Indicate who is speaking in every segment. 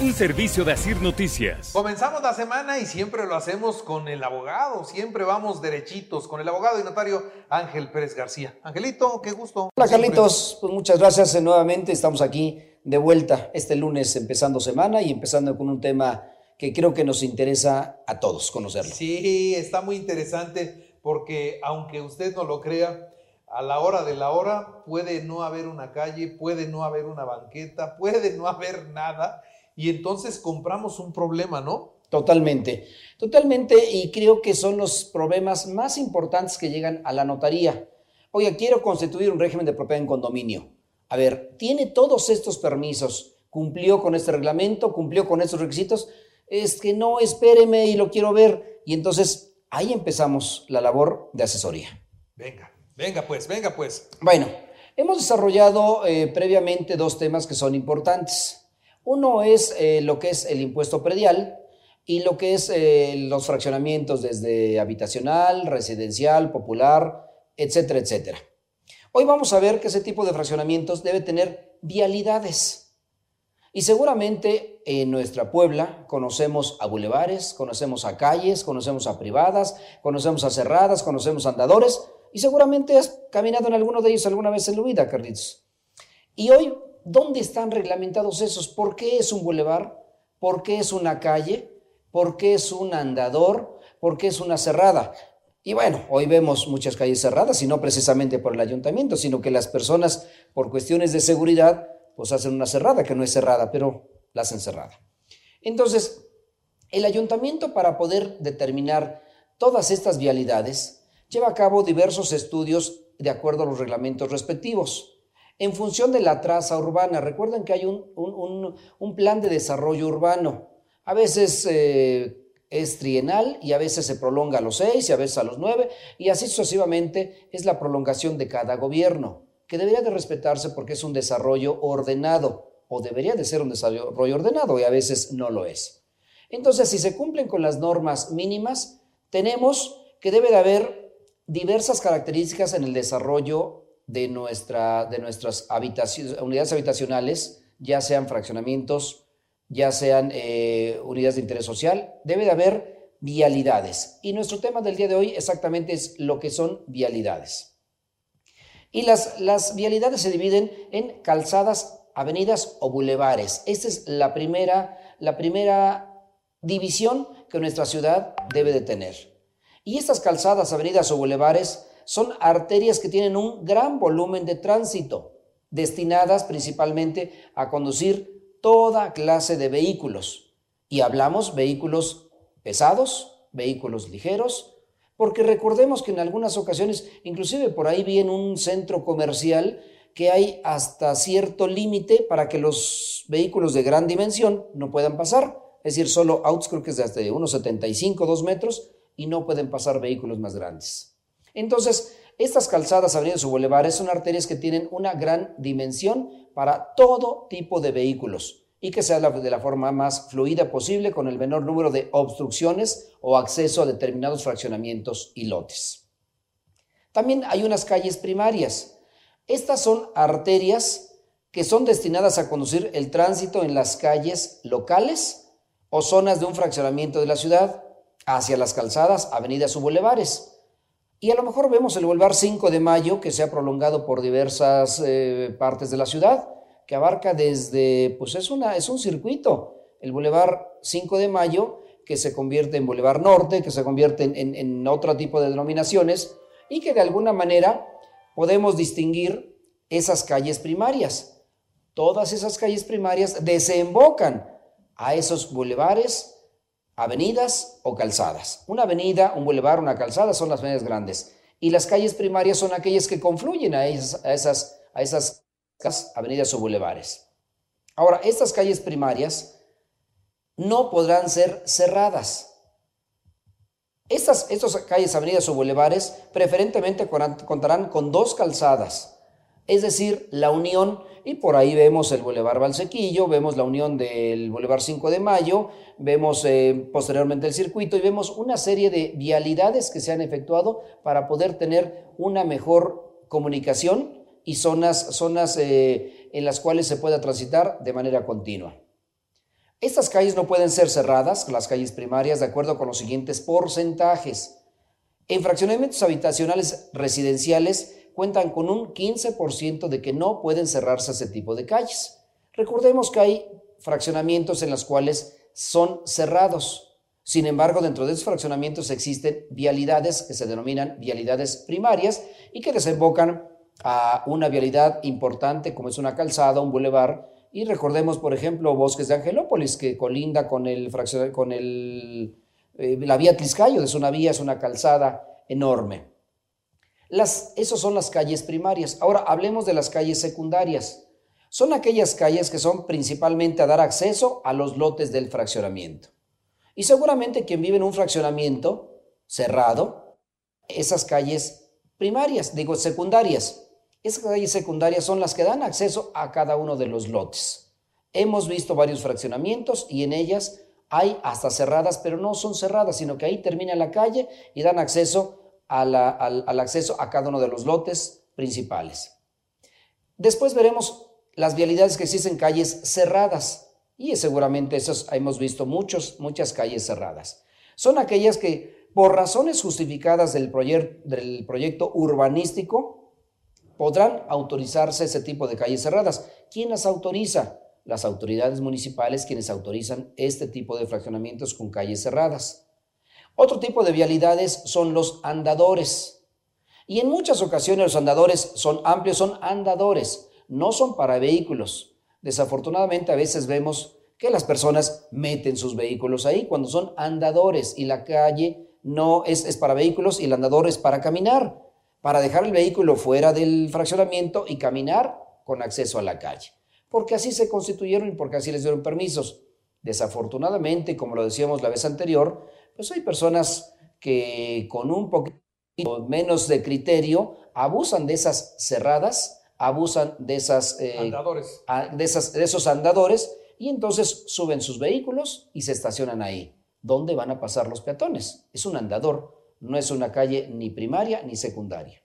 Speaker 1: Un servicio de Asir Noticias.
Speaker 2: Comenzamos la semana y siempre lo hacemos con el abogado, siempre vamos derechitos, con el abogado y notario Ángel Pérez García. Angelito, qué gusto.
Speaker 3: Hola Carlitos, pues muchas gracias nuevamente, estamos aquí de vuelta este lunes empezando semana y empezando con un tema que creo que nos interesa a todos conocerlo.
Speaker 2: Sí, está muy interesante porque aunque usted no lo crea, a la hora de la hora puede no haber una calle, puede no haber una banqueta, puede no haber nada y entonces compramos un problema, ¿no?
Speaker 3: Totalmente, totalmente y creo que son los problemas más importantes que llegan a la notaría. Oye, quiero constituir un régimen de propiedad en condominio. A ver, ¿tiene todos estos permisos? ¿Cumplió con este reglamento? ¿Cumplió con estos requisitos? Es que no, espéreme y lo quiero ver. Y entonces ahí empezamos la labor de asesoría.
Speaker 2: Venga, venga pues, venga pues.
Speaker 3: Bueno, hemos desarrollado eh, previamente dos temas que son importantes. Uno es eh, lo que es el impuesto predial y lo que es eh, los fraccionamientos desde habitacional, residencial, popular, etcétera, etcétera. Hoy vamos a ver que ese tipo de fraccionamientos debe tener vialidades. Y seguramente en nuestra Puebla conocemos a bulevares, conocemos a calles, conocemos a privadas, conocemos a cerradas, conocemos a andadores y seguramente has caminado en alguno de ellos alguna vez en tu vida, Carlitos. Y hoy, ¿dónde están reglamentados esos? ¿Por qué es un bulevar? ¿Por qué es una calle? ¿Por qué es un andador? ¿Por qué es una cerrada? Y bueno, hoy vemos muchas calles cerradas y no precisamente por el ayuntamiento, sino que las personas, por cuestiones de seguridad, pues hacen una cerrada, que no es cerrada, pero la hacen cerrada. Entonces, el ayuntamiento para poder determinar todas estas vialidades lleva a cabo diversos estudios de acuerdo a los reglamentos respectivos. En función de la traza urbana, recuerden que hay un, plan de desarrollo urbano. A veces eh, es trienal y a veces se prolonga a los seis y a veces a los nueve y así sucesivamente es la prolongación de cada gobierno que debería de respetarse porque es un desarrollo ordenado, o debería de ser un desarrollo ordenado y a veces no lo es. Entonces, si se cumplen con las normas mínimas, tenemos que debe de haber diversas características en el desarrollo de, nuestra, de nuestras unidades habitacionales, ya sean fraccionamientos, ya sean eh, unidades de interés social, debe de haber vialidades. Y nuestro tema del día de hoy exactamente es lo que son vialidades. Y las, las vialidades se dividen en calzadas, avenidas o bulevares. Esta es la primera, la primera división que nuestra ciudad debe de tener. Y estas calzadas, avenidas o bulevares son arterias que tienen un gran volumen de tránsito, destinadas principalmente a conducir toda clase de vehículos. Y hablamos vehículos pesados, vehículos ligeros, porque recordemos que en algunas ocasiones, inclusive por ahí vi en un centro comercial que hay hasta cierto límite para que los vehículos de gran dimensión no puedan pasar. Es decir, solo autos creo que es de hasta unos 75, 2 metros y no pueden pasar vehículos más grandes. Entonces, estas calzadas, avenidas o bulevares son arterias que tienen una gran dimensión para todo tipo de vehículos y que sea de la forma más fluida posible con el menor número de obstrucciones o acceso a determinados fraccionamientos y lotes. También hay unas calles primarias. Estas son arterias que son destinadas a conducir el tránsito en las calles locales o zonas de un fraccionamiento de la ciudad hacia las calzadas, avenidas o bulevares. Y a lo mejor vemos el Boulevard 5 de Mayo que se ha prolongado por diversas eh, partes de la ciudad que abarca desde, pues es, una, es un circuito, el Boulevard 5 de Mayo, que se convierte en Boulevard Norte, que se convierte en, en otro tipo de denominaciones, y que de alguna manera podemos distinguir esas calles primarias. Todas esas calles primarias desembocan a esos bulevares, avenidas o calzadas. Una avenida, un bulevar, una calzada son las avenidas grandes. Y las calles primarias son aquellas que confluyen a esas, a esas, a esas avenidas o bulevares. Ahora, estas calles primarias no podrán ser cerradas. Estas, estas calles, avenidas o bulevares preferentemente contarán con dos calzadas, es decir, la unión, y por ahí vemos el Boulevard Valsequillo, vemos la unión del Boulevard 5 de Mayo, vemos eh, posteriormente el circuito y vemos una serie de vialidades que se han efectuado para poder tener una mejor comunicación y zonas, zonas eh, en las cuales se pueda transitar de manera continua. Estas calles no pueden ser cerradas, las calles primarias, de acuerdo con los siguientes porcentajes. En fraccionamientos habitacionales residenciales cuentan con un 15% de que no pueden cerrarse ese tipo de calles. Recordemos que hay fraccionamientos en los cuales son cerrados. Sin embargo, dentro de esos fraccionamientos existen vialidades que se denominan vialidades primarias y que desembocan a una vialidad importante como es una calzada, un bulevar. Y recordemos, por ejemplo, Bosques de Angelópolis, que colinda con, el, con el, eh, la vía Tliscayo, es una vía, es una calzada enorme. Las, esos son las calles primarias. Ahora hablemos de las calles secundarias. Son aquellas calles que son principalmente a dar acceso a los lotes del fraccionamiento. Y seguramente quien vive en un fraccionamiento cerrado, esas calles primarias, digo secundarias, esas calles secundarias son las que dan acceso a cada uno de los lotes. Hemos visto varios fraccionamientos y en ellas hay hasta cerradas, pero no son cerradas, sino que ahí termina la calle y dan acceso al, acceso a cada uno de los lotes principales. Después veremos las vialidades que existen calles cerradas y seguramente esas hemos visto muchos, muchas calles cerradas. Son aquellas que por razones justificadas del, del proyecto urbanístico podrán autorizarse ese tipo de calles cerradas. ¿Quién las autoriza? Las autoridades municipales quienes autorizan este tipo de fraccionamientos con calles cerradas. Otro tipo de vialidades son los andadores. Y en muchas ocasiones los andadores son amplios, son andadores, no son para vehículos. Desafortunadamente a veces vemos que las personas meten sus vehículos ahí cuando son andadores y la calle no es, es para vehículos y el andador es para caminar para dejar el vehículo fuera del fraccionamiento y caminar con acceso a la calle. Porque así se constituyeron y porque así les dieron permisos. Desafortunadamente, como lo decíamos la vez anterior, pues hay personas que con un poquito menos de criterio abusan de esas cerradas, abusan de, esas,
Speaker 2: eh, andadores.
Speaker 3: de, esas, de esos andadores y entonces suben sus vehículos y se estacionan ahí. ¿Dónde van a pasar los peatones? Es un andador no es una calle ni primaria ni secundaria.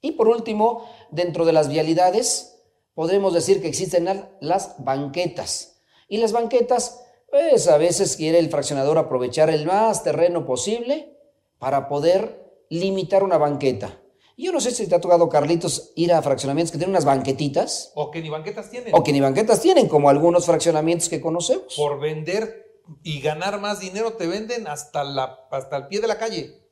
Speaker 3: Y por último, dentro de las vialidades, podemos decir que existen las banquetas. Y las banquetas, pues a veces quiere el fraccionador aprovechar el más terreno posible para poder limitar una banqueta. Yo no sé si te ha tocado, Carlitos, ir a fraccionamientos que tienen unas banquetitas.
Speaker 2: O que ni banquetas tienen.
Speaker 3: O que ni banquetas tienen, como algunos fraccionamientos que conocemos.
Speaker 2: Por vender y ganar más dinero te venden hasta, la, hasta el pie de la calle.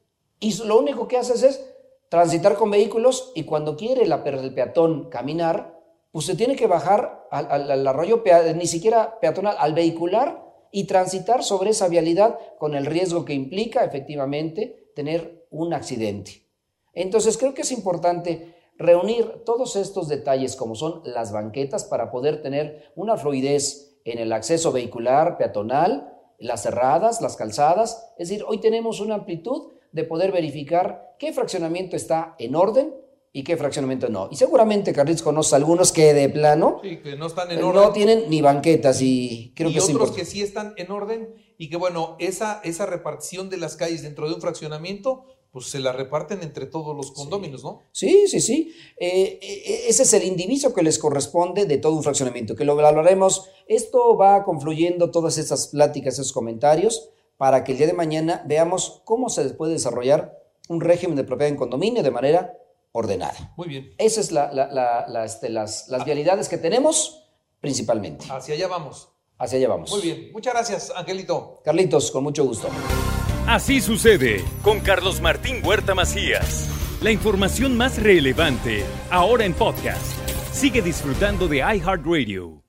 Speaker 3: Y lo único que haces es transitar con vehículos y cuando quiere la, el peatón caminar, pues se tiene que bajar al, arroyo, ni siquiera peatonal, al vehicular y transitar sobre esa vialidad con el riesgo que implica efectivamente tener un accidente. Entonces creo que es importante reunir todos estos detalles como son las banquetas para poder tener una fluidez en el acceso vehicular, peatonal, las cerradas, las calzadas. Es decir, hoy tenemos una amplitud de poder verificar qué fraccionamiento está en orden y qué fraccionamiento no. Y seguramente Carlitos conoce algunos que de plano
Speaker 2: no, están en
Speaker 3: orden. no tienen ni banquetas y creo que
Speaker 2: otros que sí están en orden y que bueno, esa, esa repartición de las calles dentro de un fraccionamiento pues se la reparten entre todos los condóminos, ¿no?
Speaker 3: Sí, sí, sí. Eh, eh, ese es el indiviso que les corresponde de todo un fraccionamiento, que lo hablaremos. Esto va confluyendo todas esas pláticas, esos comentarios, para que el día de mañana veamos cómo se puede desarrollar un régimen de propiedad en condominio de manera ordenada.
Speaker 2: Muy bien.
Speaker 3: Esas son la, este, las, las vialidades que tenemos principalmente.
Speaker 2: Hacia allá vamos.
Speaker 3: Hacia allá vamos.
Speaker 2: Muy bien. Muchas gracias, Angelito.
Speaker 3: Carlitos, con mucho gusto.
Speaker 1: Así sucede con Carlos Martín Huerta Macías. La información más relevante ahora en podcast. Sigue disfrutando de iHeartRadio.